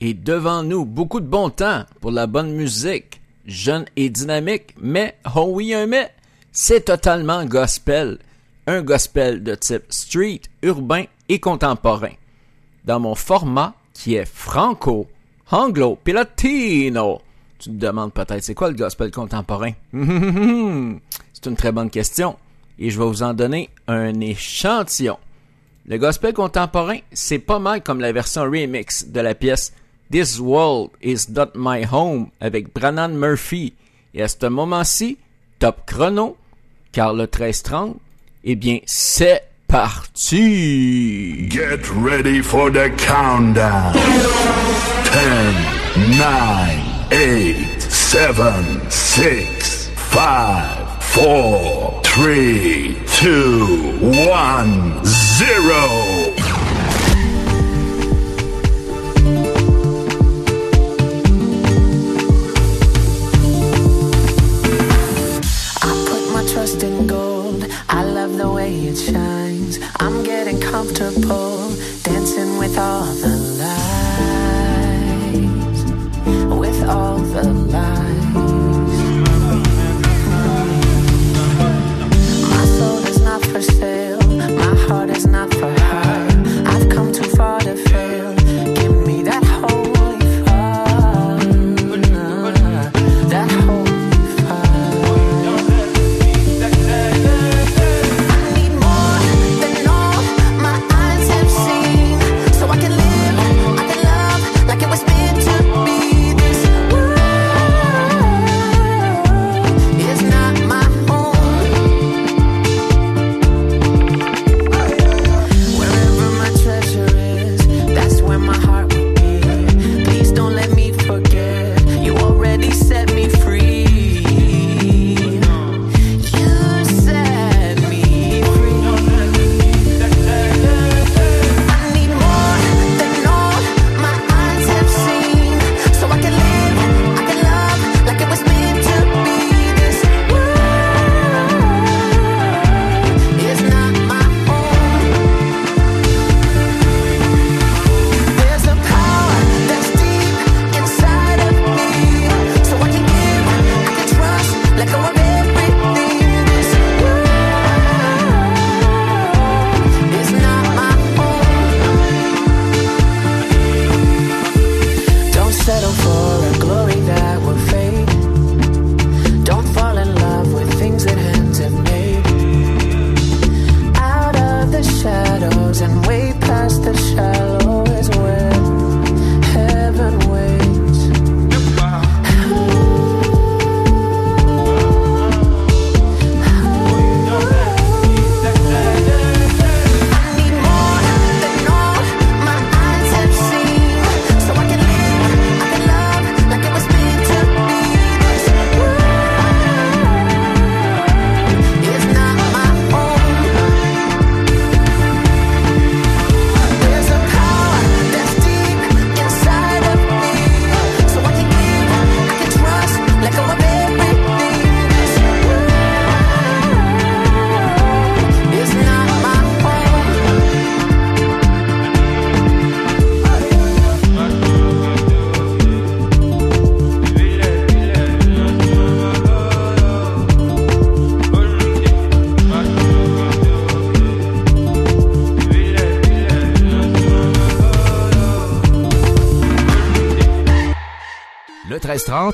Et devant nous, beaucoup de bon temps pour la bonne musique, jeune et dynamique, mais, oh oui, un mais, c'est totalement gospel. Un gospel de type street, urbain et contemporain. Dans mon format qui est franco, anglo, puis latino. Tu te demandes peut-être c'est quoi le gospel contemporain? c'est une très bonne question et je vais vous en donner un échantillon. Le gospel contemporain, c'est pas mal comme la version remix de la pièce This World Is Not My Home avec Brannan Murphy. Et à ce moment-ci, top chrono, car le 1330, eh bien, c'est parti! Get ready for the countdown. 10, 9, 8, 7, 6, 5, 4, 3, 2, 1, 0. Trust in gold. I love the way it shines. I'm getting comfortable dancing with all the lights. With all the lights. My soul is not for sale.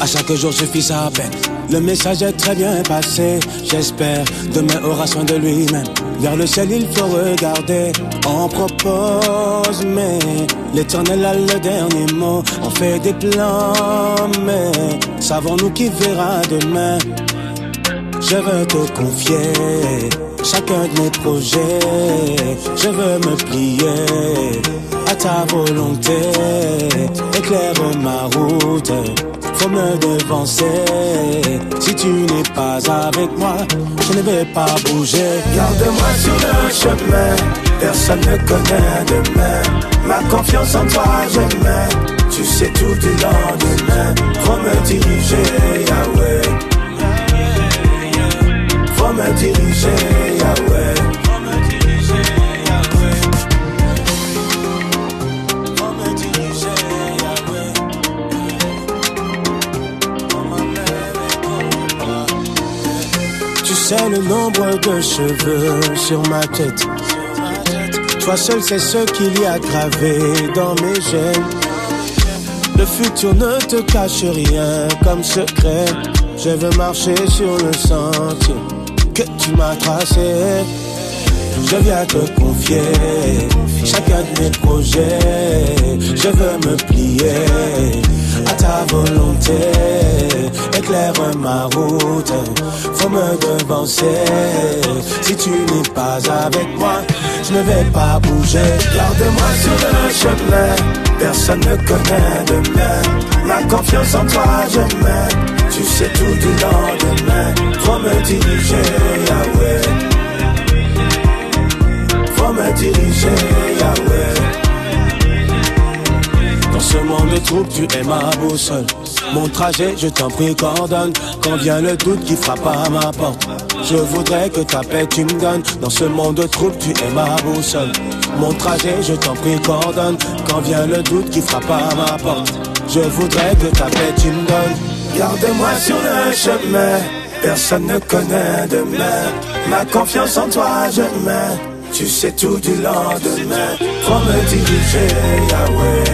À chaque jour je fis sa peine. Le message est très bien passé. J'espère demain aura soin de lui-même. Vers le ciel il faut regarder. On propose, mais l'éternel a le dernier mot. On fait des plans, mais savons-nous qui verra demain? Je veux te confier chacun de mes projets. Je veux me plier à ta volonté. Éclaire ma route, faut me devancer. Si tu n'es pas avec moi, je ne vais pas bouger. Garde-moi sur le chemin, personne ne connaît demain. Ma confiance en toi, je mets. Tu sais tout du lendemain, faut me diriger, Yahweh. Faut me diriger, sais le nombre de cheveux sur ma tête. Toi seul sais ce qu'il y a gravé dans mes gènes. Le futur ne te cache rien comme secret. Je veux marcher sur le sentier que tu m'as tracé. Je viens te confier chacun de mes projets. Je veux me plier à ta volonté. Éclaire ma route, faut me devancer. Si tu n'es pas avec moi, je ne vais pas bouger. Garde-moi sur le chemin, personne ne connaît demain. Ma confiance en toi, je mets. Tu sais tout du lendemain, faut me diriger, Yahweh. Yahweh. Dans ce monde de troubles, tu es ma boussole. Mon trajet, je t'en prie, coordonne. Quand vient le doute qui frappe à ma porte, je voudrais que ta paix tu me donnes. Dans ce monde de troubles, tu es ma boussole. Mon trajet, je t'en prie, coordonne. Quand vient le doute qui frappe à ma porte, je voudrais que ta paix tu me donnes. Garde-moi sur le chemin, personne ne connaît demain. Ma confiance en toi, je mets. Tu sais tout du lendemain. Faut me diriger, Yahweh.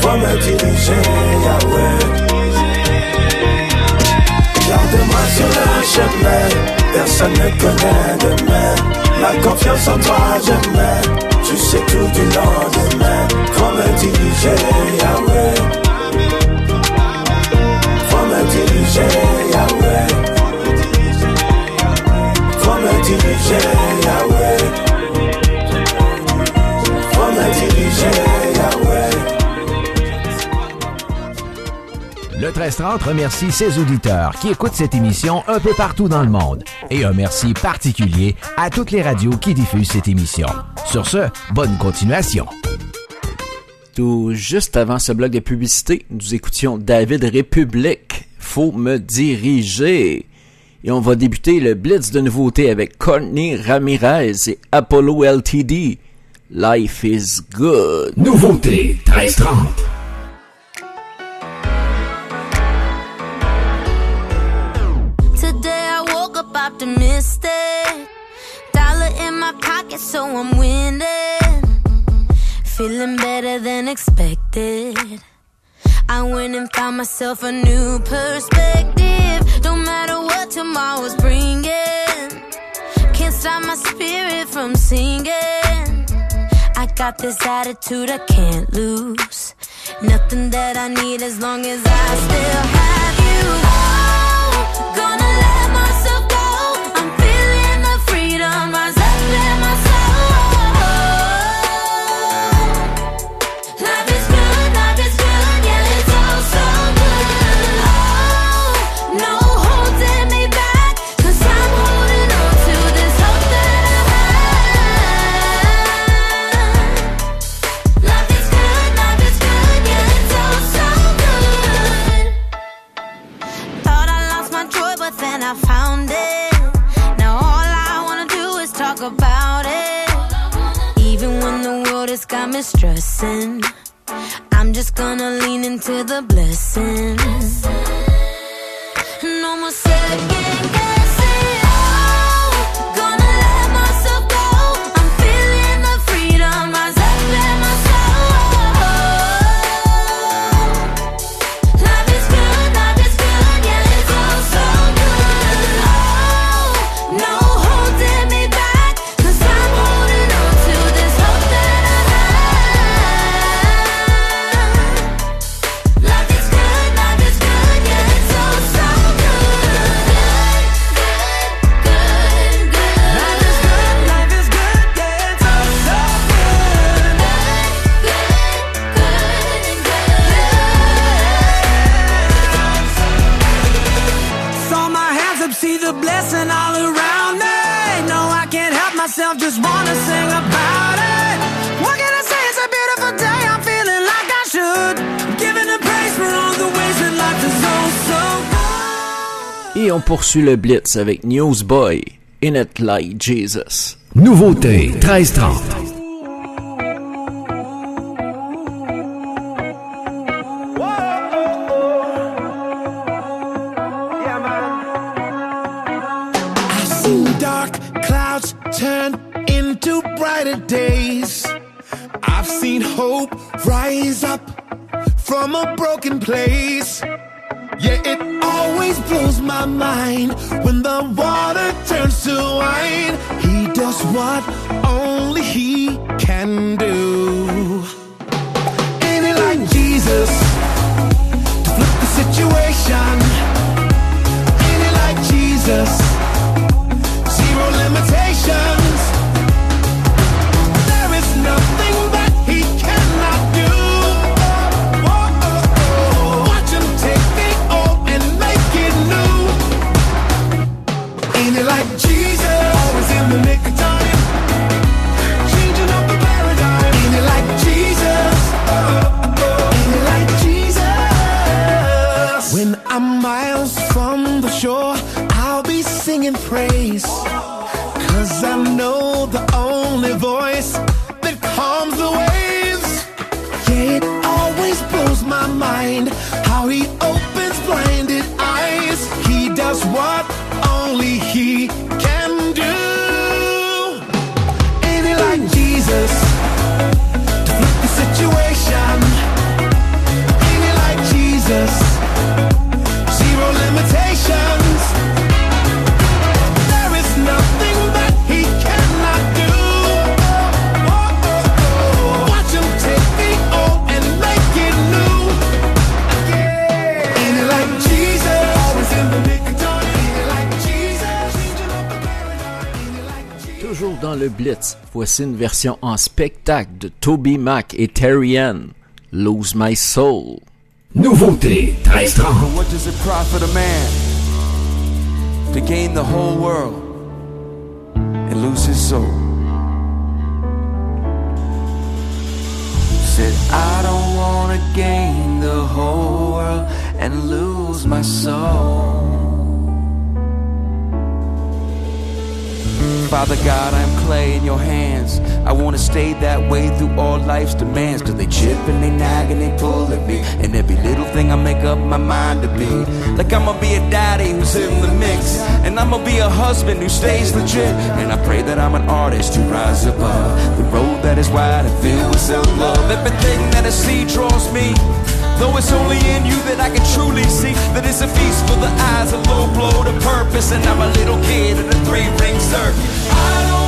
Faut me diriger, Yahweh. Garde-moi sur le chemin, personne ne connaît demain. Ma confiance en toi, je mets. Tu sais tout du lendemain. Faut me diriger, Yahweh. Diriger, Yahweh. Faut me diriger, Yahweh. Le 1330 remercie ses auditeurs qui écoutent cette émission un peu partout dans le monde. Et un merci particulier à toutes les radios qui diffusent cette émission. Sur ce, bonne continuation. Tout juste avant ce bloc de publicité, nous écoutions David République. Faut me diriger. Et on va débuter le blitz de nouveautés avec Courtney Ramirez et Apollo LTD. Life is good. Nouveauté 1330. Today I woke up optimistic. Dollar in my pocket, so I'm winning. Feeling better than expected. I went and found myself a new perspective. Don't matter what tomorrow's bringing. Can't stop my spirit from singing. I got this attitude I can't lose. Nothing that I need as long as I still have you. But then I found it. Now all I wanna do is talk about it. Even when the world has got me stressing, I'm just gonna lean into the blessings. No more second Et on poursuit le Blitz avec Newsboy, In It Like Jesus. Nouveauté 1330. I've seen dark clouds turn into brighter days. I've seen hope rise up from a broken place. Yeah, it always blows my mind when the water turns to wine. He does what only he can do. Voici une version en spectacle de Toby Mac et Terry Ann, Lose My Soul. Nouveauté 1330. For what does it profit a man to gain the whole world and lose his soul? Said, I don't want to gain the whole world and lose my soul. Father God, I'm clay in your hands. I wanna stay that way through all life's demands. Cause they chip and they nag and they pull at me. And every little thing I make up my mind to be. Like I'ma be a daddy who's in the mix. And I'ma be a husband who stays legit. And I pray that I'm an artist who rise above the road that is wide and filled with self love. Everything that I see draws me. Though it's only in you that I can truly see that it's a feast for the eyes, a low blow to purpose, and I'm a little kid in a three ring circuit. I don't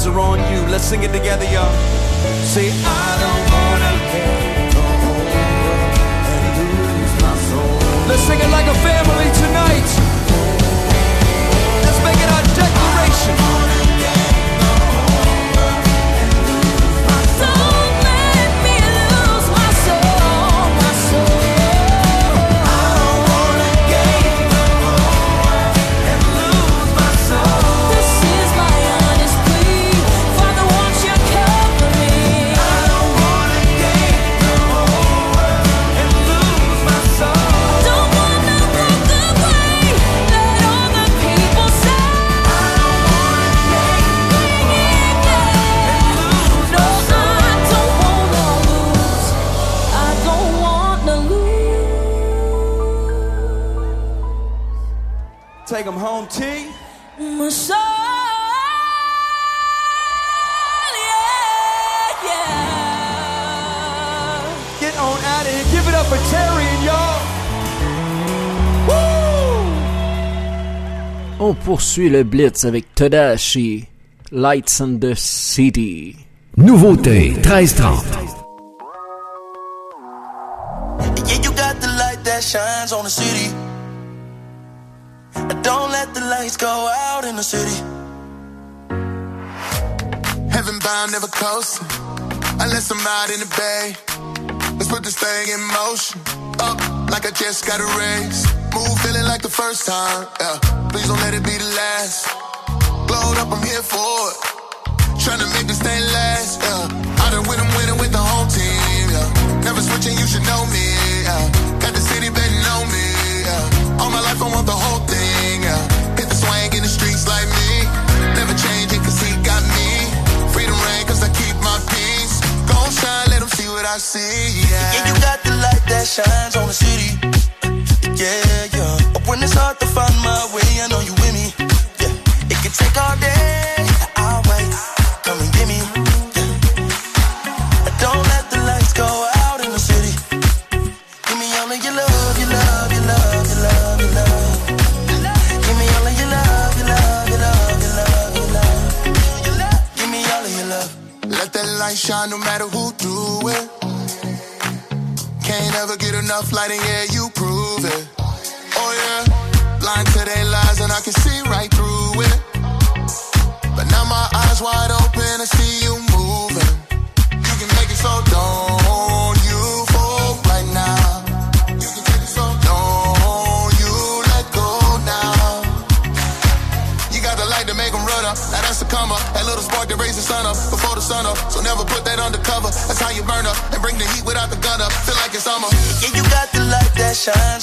eyes are on you. Let's sing it together, y'all. Say, I don't wanna the and lose my soul. Let's sing it like a family tonight. Poursuit le Blitz avec Tadashi, Lights in the City. Nouveauté 1330. Yeah, you got the light that shines on the city. Don't let the lights go out in the city. Heaven bound, never coasting. Unless I'm out in the bay. Let's put this thing in motion. Up like I just got a raise. Move the first time. Yeah. Please don't let it be the last. Glowed up, I'm here for it. Tryna make this thing last. Yeah. I done win, I'm winning with the whole team. Yeah. Never switching, you should know me. Yeah. Got the city betting on me. Yeah. All my life, I want the whole thing. Yeah. Hit the swag in the streets like me. Never changing, cause he got me. Freedom reign, cause I keep my peace. Gon' shine, let them see what I see. Yeah. Yeah, you got the light that shines on the city. Yeah, yeah. When it's hard to find my way, I know you with me. Yeah. It can take all day. I'll. Come and get me. Yeah. Don't let the lights go out in the city. Give me all of your love, your love, your love, your love, your love. Give me all of your love, your love, your love, your love, your love. Give me all of your love. Let that light shine no matter who do it. Can't ever get enough light, and yeah, you blind to their lies, and I can see right through it. But now my eyes wide open, I see you moving. You can make it so don't you right now. You can so don't you let go now. You got the light to make them run up. Now that's the come up. That little spark that raise the sun up before the sun up. So never put that undercover. That's how you burn up and bring the heat without the gun up. Feel like it's summer. Yeah, you got the light that shines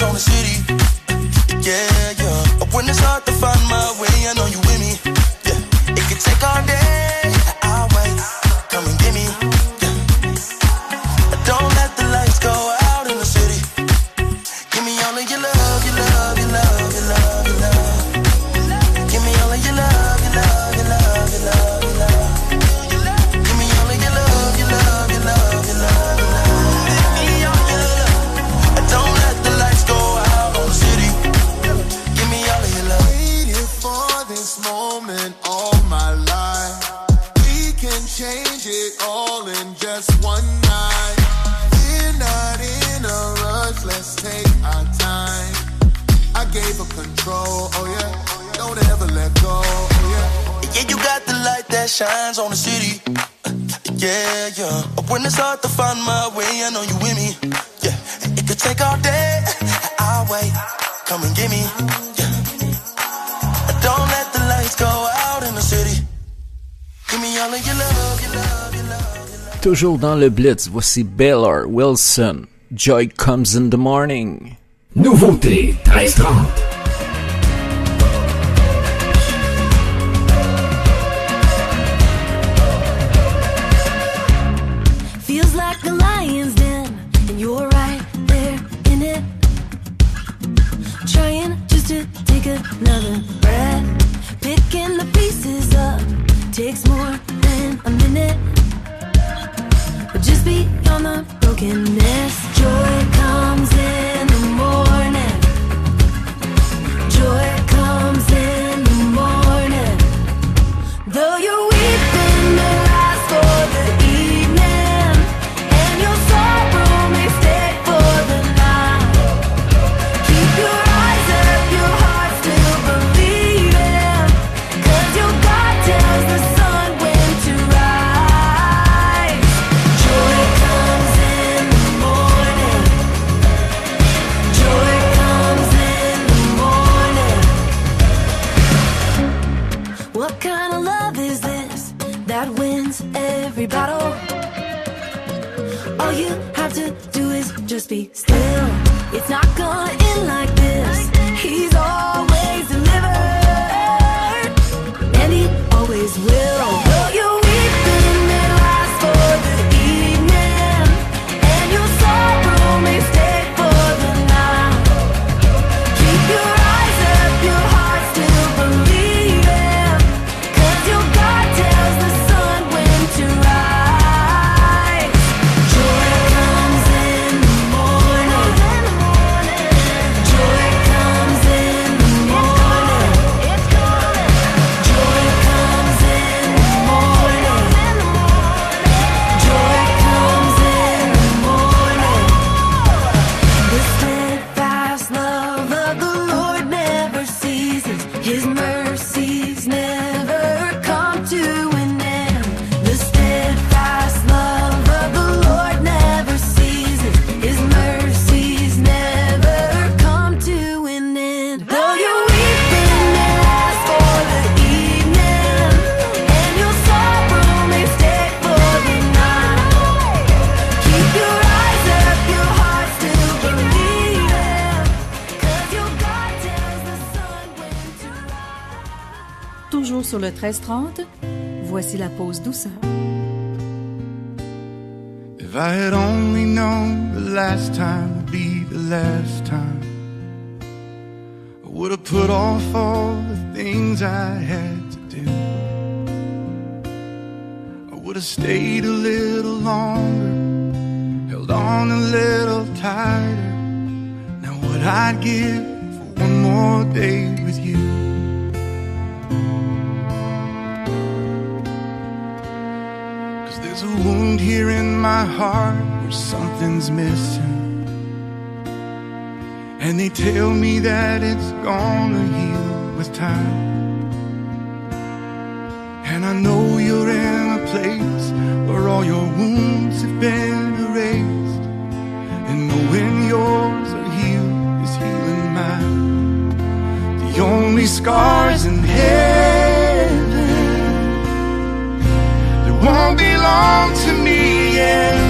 Toujours dans le Blitz, voici Baylor Wilson. Joy comes in the morning. Nouveauté 1330. 13 trente, voici la pause douceur. If I had only known the last time would be the last time, I would have put off all the things I had to do. I would have stayed a little longer, held on a little tighter. Now, what I'd give for one more day? My heart where something's missing. And they tell me that it's gonna heal with time. And I know you're in a place where all your wounds have been erased. And knowing yours are healed is healing mine. The only scars in heaven that won't belong to me in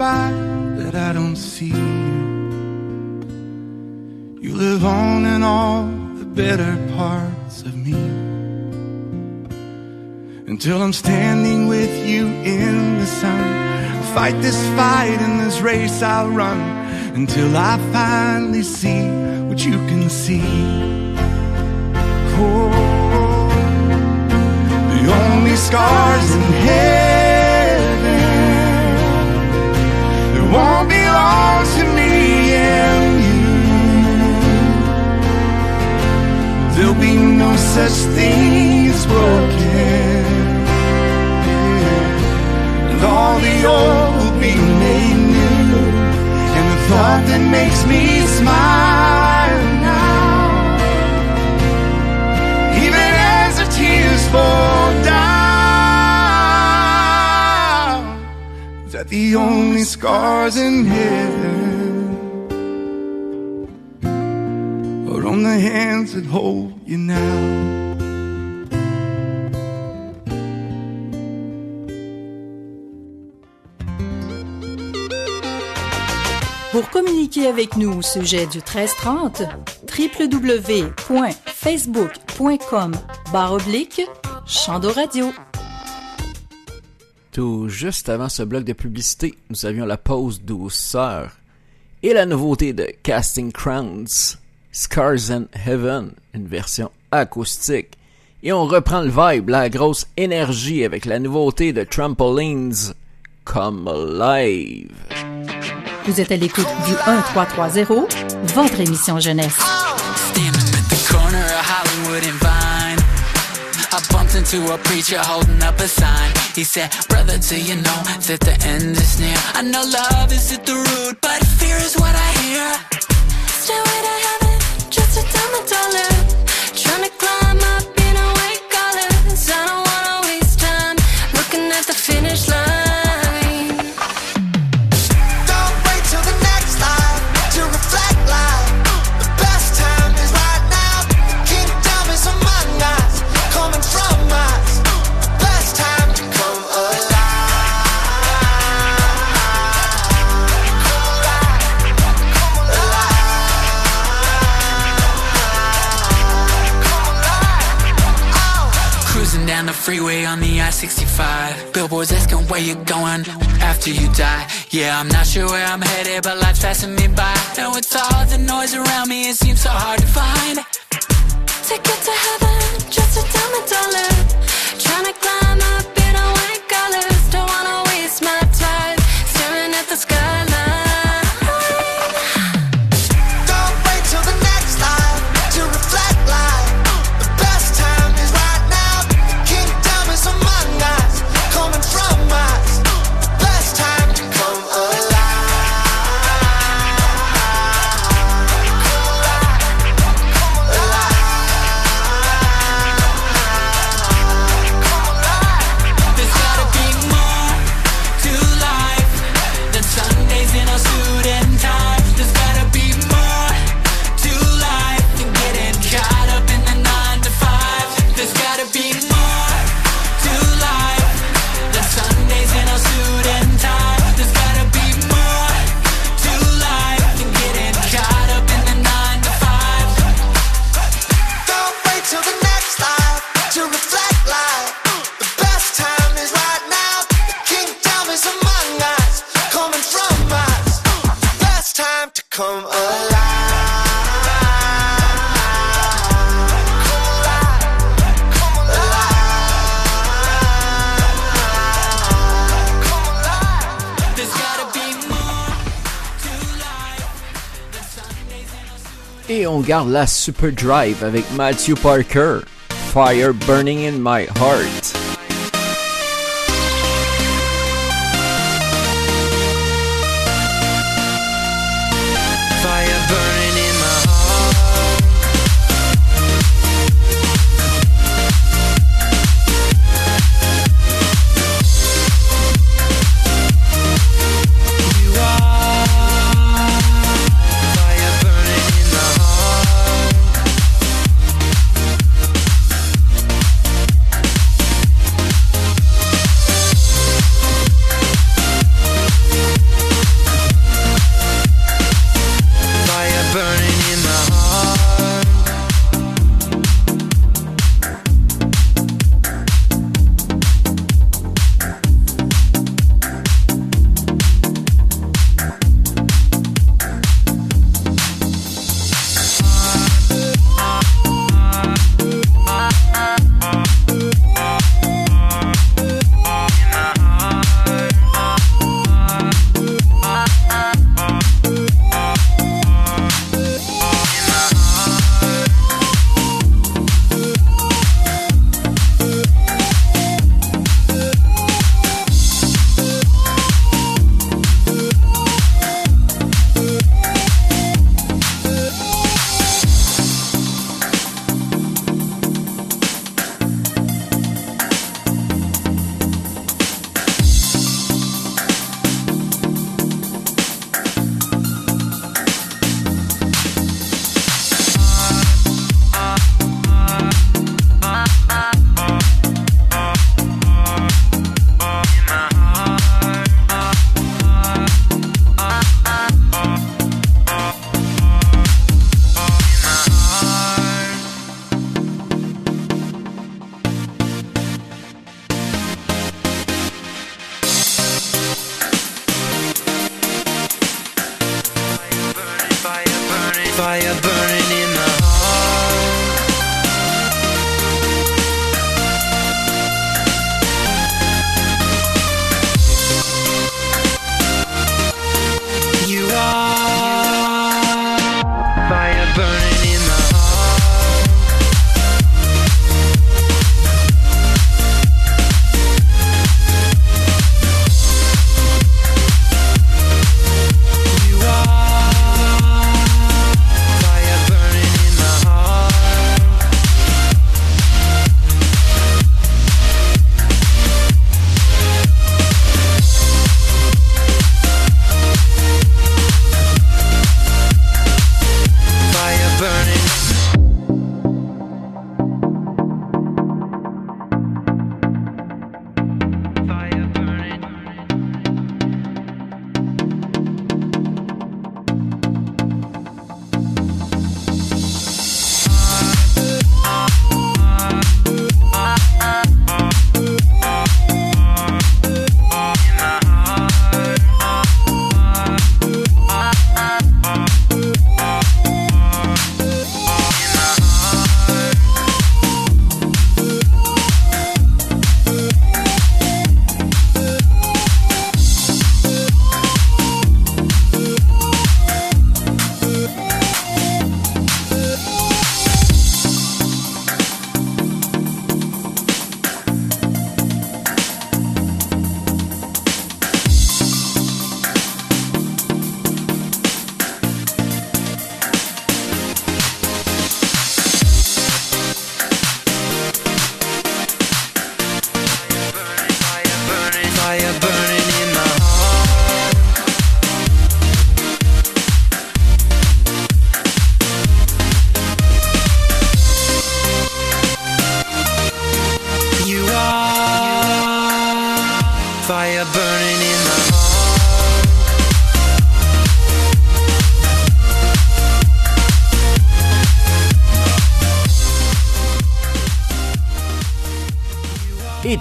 by that I don't see you. You live on in all the better parts of me. Until I'm standing with you in the sun. I'll Fight this fight in this race I'll run. Until I finally see what you can see. Oh, the only scars in heaven won't belong to me and you. There'll be no such thing as broken, and all the old will be made new. And the thought that makes me smile now, even as the tears fall the only scars in heaven are on the hands that hold you now. Pour communiquer avec nous au sujet du 1330, www.facebook.com barre oblique Chando Radio. Tout juste avant ce bloc de publicité, nous avions la pause douceur et la nouveauté de Casting Crowns, Scars in Heaven, une version acoustique. Et on reprend le vibe, la grosse énergie avec la nouveauté de Trampolines Come Alive. Vous êtes à l'écoute du 1330, votre émission jeunesse. the bumped into a preacher holding up a sign. He said, Brother, do you know that the end is near? I know love is at the root, but fear is what I hear. Stairway to heaven, just a diamond I-65 Billboards asking where you going after you die. Yeah, I'm not sure where I'm headed, but life's passing me by. And with all the noise around me, it seems so hard to find. Ticket to heaven, just a diamond dollar. Trying to climb Et on garde la super drive avec Matthew Parker. Fire burning in my heart.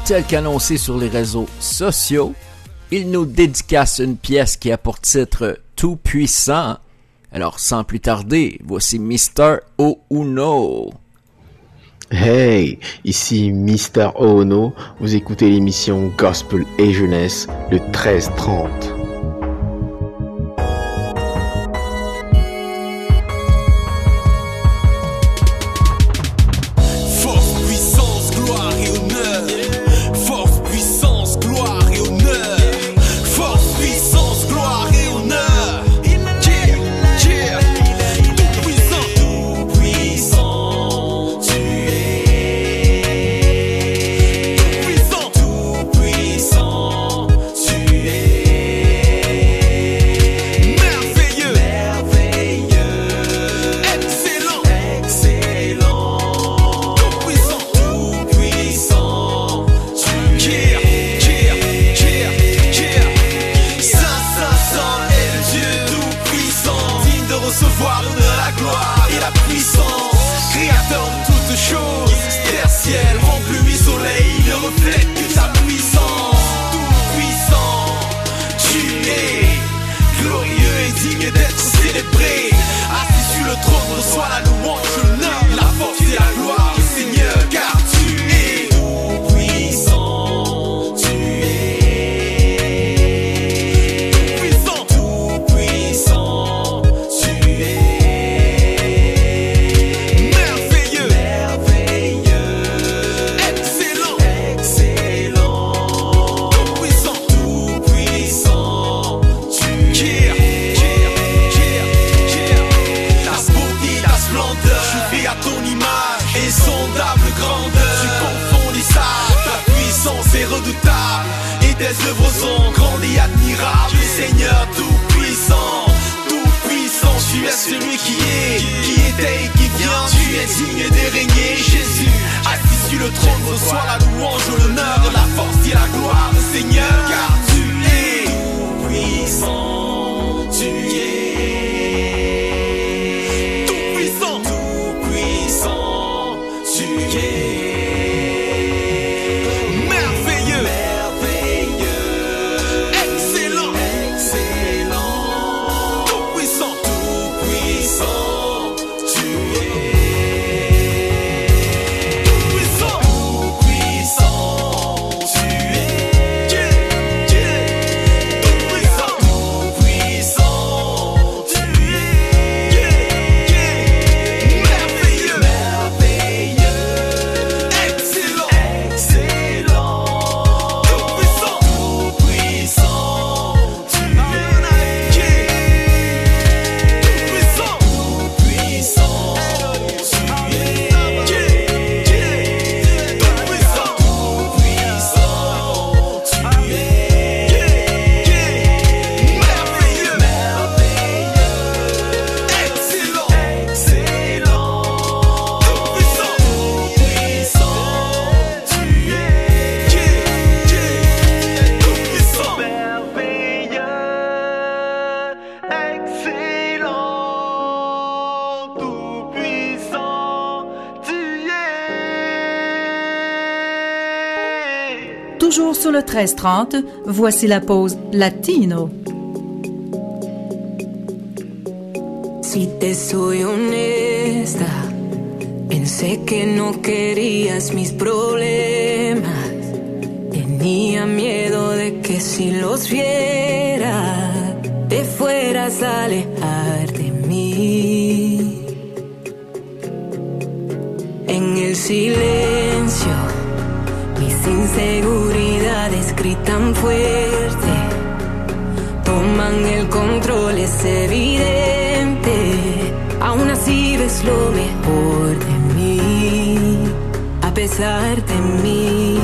tel qu'annoncé sur les réseaux sociaux, il nous dédicace une pièce qui a pour titre Tout puissant. Alors sans plus tarder, voici Mister Ouno. Hey, ici Mister Ono, vous écoutez l'émission Gospel et Jeunesse le 1330. voici la pause latino. Si te soy honesta, pensé que no querías mis problemas. Tenía miedo de que si los viera, te fueras a alejar de mí. En el silencio, mis inseguridades tan fuerte toman el control, es evidente. Aún así ves lo mejor de mí, a pesar de mí.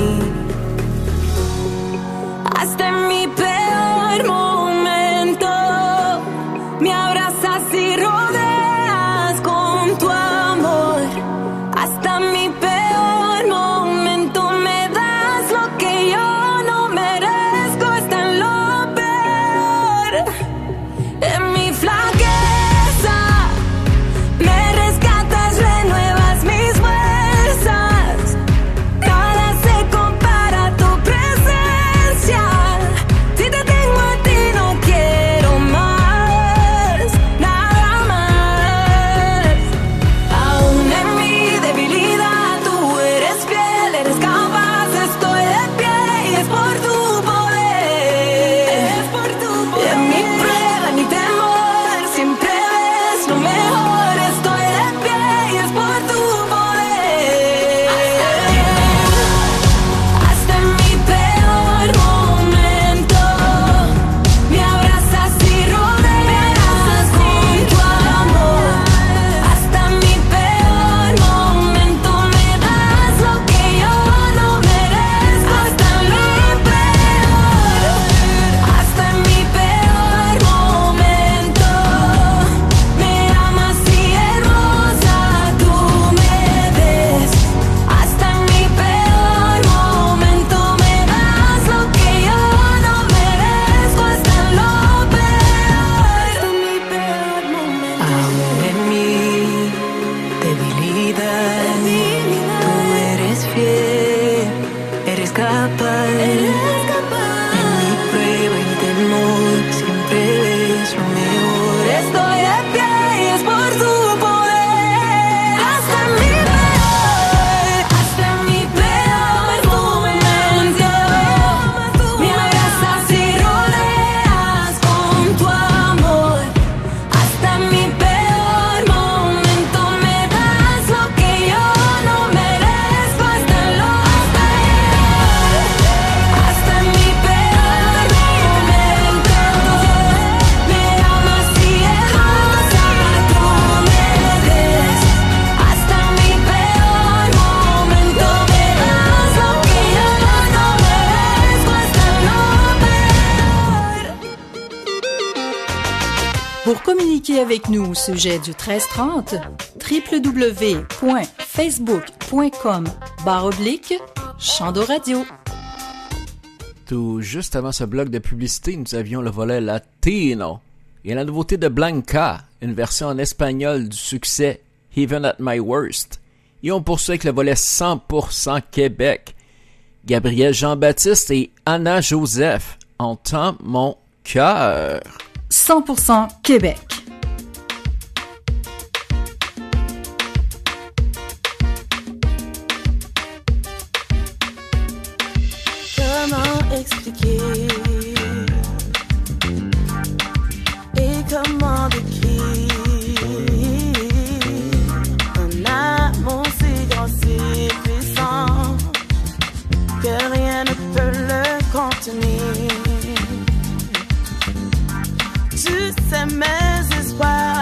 avec nous au sujet du 1330, www.facebook.com oblique Chandoradio. Tout juste avant ce bloc de publicité, nous avions le volet latino et la nouveauté de Blanca, une version en espagnol du succès Even at My Worst. Et on poursuit avec le volet 100% Québec. Gabriel Jean-Baptiste et Anna Joseph entendent mon cœur. 100% Québec. tu sais mes espoirs.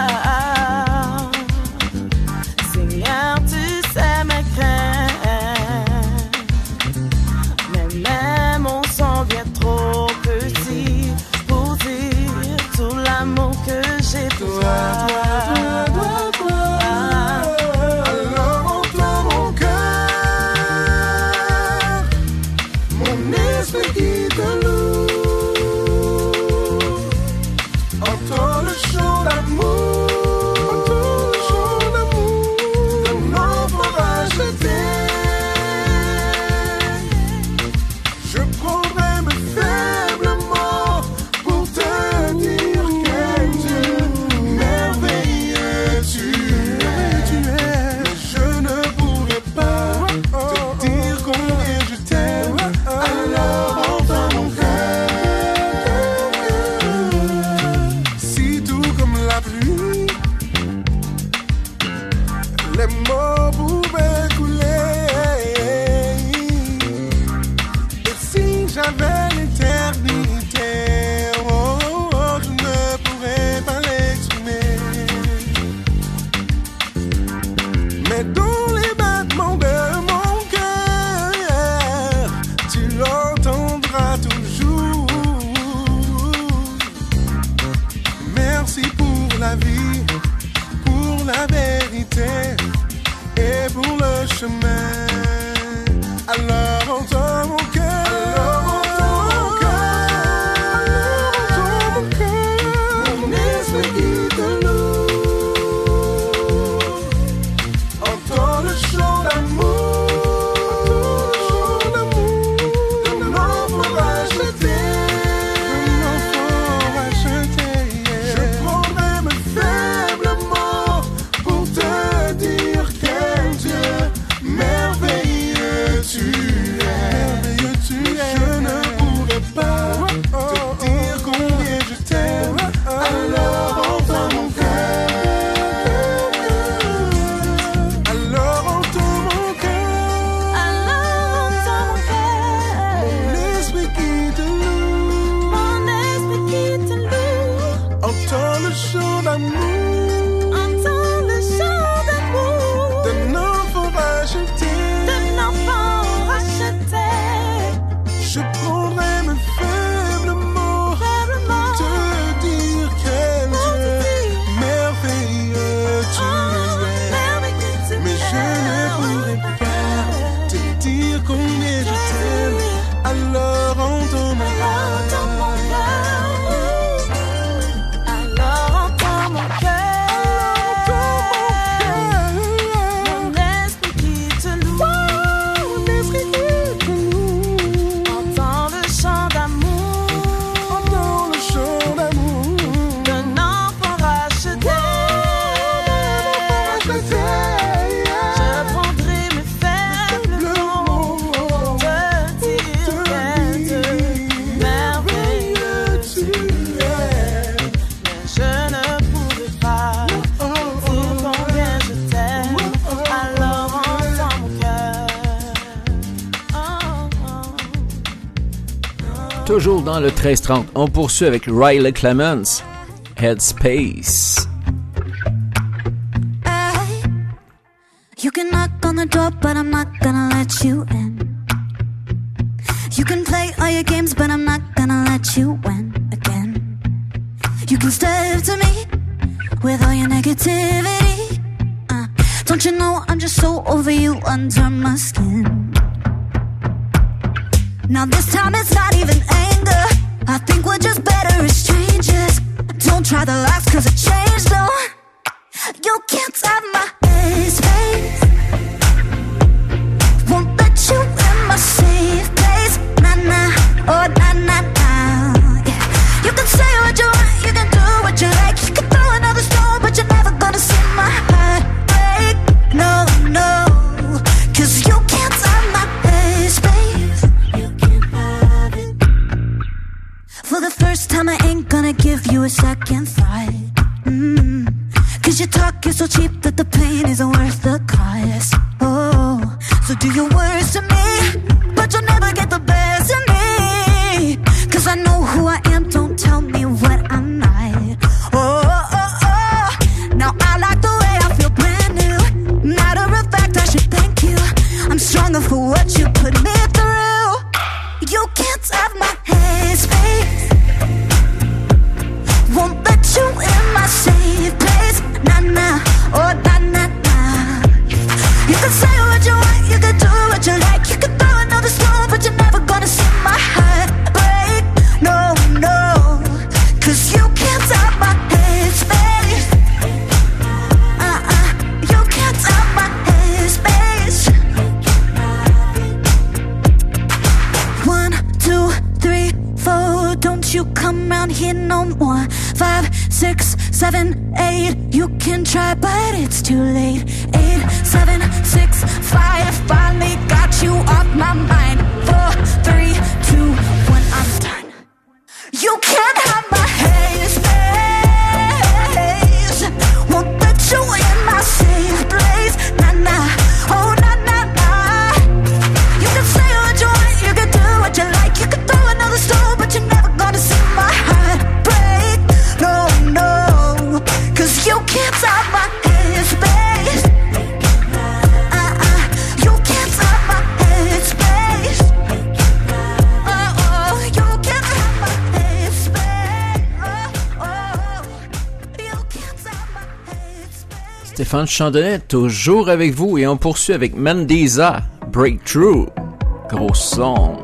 le 13-30. On poursuit avec Riley Clements, Headspace. You can knock on the door, but I'm not gonna let you in. You can play all your games, but I'm not gonna let you win again. You can stare to me with all your negativity. Uh, don't you know I'm just so over you under my skin? Now this time it's not even anger. I think we're just better as strangers. Don't try the last cause it changed, no. You can't have my space. Won't let you in my safe place. Nah, nah, oh, nah, nah, nah. Yeah. You can say what you want, you can do what you like. You can throw another stone, but you're never gonna see my heart break. No, no. First time, I ain't gonna give you a second thought. Mm. Cause your talk is so cheap that the pain isn't worth the cost. Oh, so do your worst to me, Don't you come round here no more. Five, six, seven, eight. You can try, but it's too late. Eight, seven, six, five. Finally got you off my mind. Four, three, two, one. I'm done. You can't have Stéphane Chandonnet, toujours avec vous et on poursuit avec Mendiza, Breakthrough. Gros son.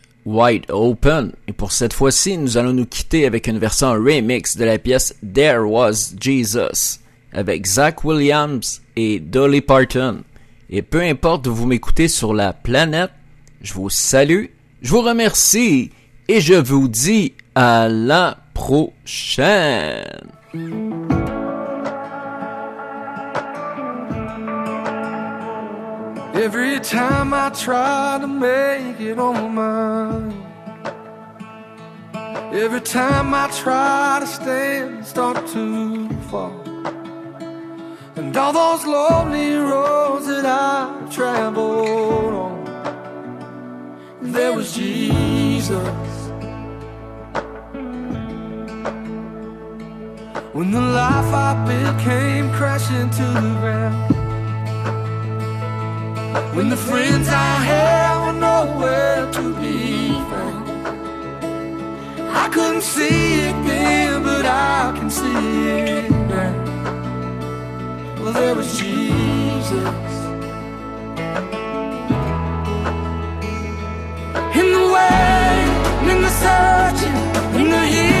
Wide Open. Et pour cette fois-ci, nous allons nous quitter avec une version remix de la pièce There Was Jesus, avec Zach Williams et Dolly Parton. Et peu importe où vous m'écoutez sur la planète, je vous salue, je vous remercie et je vous dis à la prochaine. Every time I try to make it on my own. Every time I try to stand, start to fall. And all those lonely roads that I've traveled on. There was Jesus. When the life I built came crashing to the ground. When the friends I had were nowhere to be found. I couldn't see it then, but I can see it now. Well, there was Jesus. In the way, in the searching, in the healing